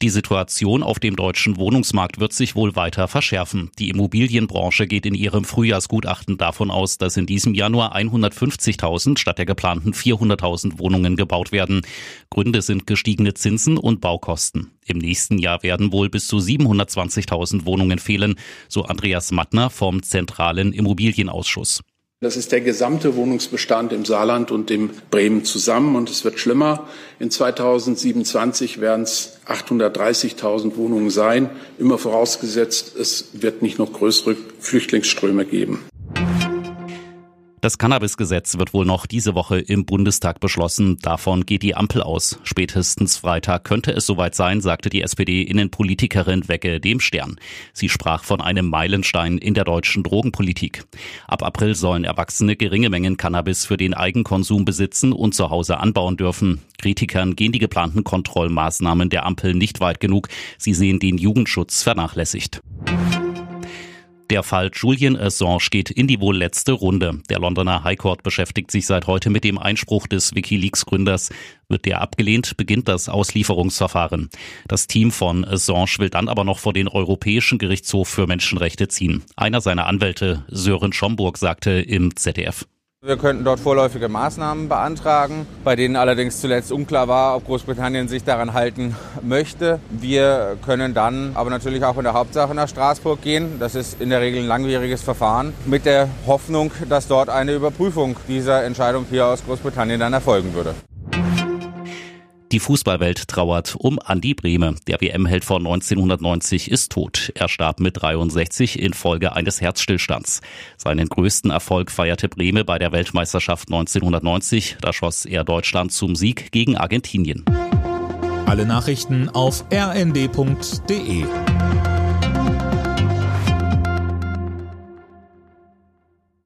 Die Situation auf dem deutschen Wohnungsmarkt wird sich wohl weiter verschärfen. Die Immobilienbranche geht in ihrem Frühjahrsgutachten davon aus, dass in diesem Jahr nur 150.000 statt der geplanten 400.000 Wohnungen gebaut werden. Gründe sind gestiegene Zinsen und Baukosten. Im nächsten Jahr werden wohl bis zu 720.000 Wohnungen fehlen, so Andreas Mattner vom Zentralen Immobilienausschuss. Das ist der gesamte Wohnungsbestand im Saarland und im Bremen zusammen. Und es wird schlimmer. In 2027 werden es 830.000 Wohnungen sein. Immer vorausgesetzt, es wird nicht noch größere Flüchtlingsströme geben. Das Cannabis-Gesetz wird wohl noch diese Woche im Bundestag beschlossen. Davon geht die Ampel aus. Spätestens Freitag könnte es soweit sein, sagte die SPD-Innenpolitikerin Wecke dem Stern. Sie sprach von einem Meilenstein in der deutschen Drogenpolitik. Ab April sollen Erwachsene geringe Mengen Cannabis für den Eigenkonsum besitzen und zu Hause anbauen dürfen. Kritikern gehen die geplanten Kontrollmaßnahmen der Ampel nicht weit genug. Sie sehen den Jugendschutz vernachlässigt. Der Fall Julian Assange geht in die wohl letzte Runde. Der Londoner High Court beschäftigt sich seit heute mit dem Einspruch des Wikileaks-Gründers. Wird der abgelehnt, beginnt das Auslieferungsverfahren. Das Team von Assange will dann aber noch vor den Europäischen Gerichtshof für Menschenrechte ziehen. Einer seiner Anwälte, Sören Schomburg, sagte im ZDF. Wir könnten dort vorläufige Maßnahmen beantragen, bei denen allerdings zuletzt unklar war, ob Großbritannien sich daran halten möchte. Wir können dann aber natürlich auch in der Hauptsache nach Straßburg gehen. Das ist in der Regel ein langwieriges Verfahren mit der Hoffnung, dass dort eine Überprüfung dieser Entscheidung hier aus Großbritannien dann erfolgen würde. Die Fußballwelt trauert um Andi Brehme. Der WM-Held von 1990 ist tot. Er starb mit 63 infolge eines Herzstillstands. Seinen größten Erfolg feierte Brehme bei der Weltmeisterschaft 1990. Da schoss er Deutschland zum Sieg gegen Argentinien. Alle Nachrichten auf rnd.de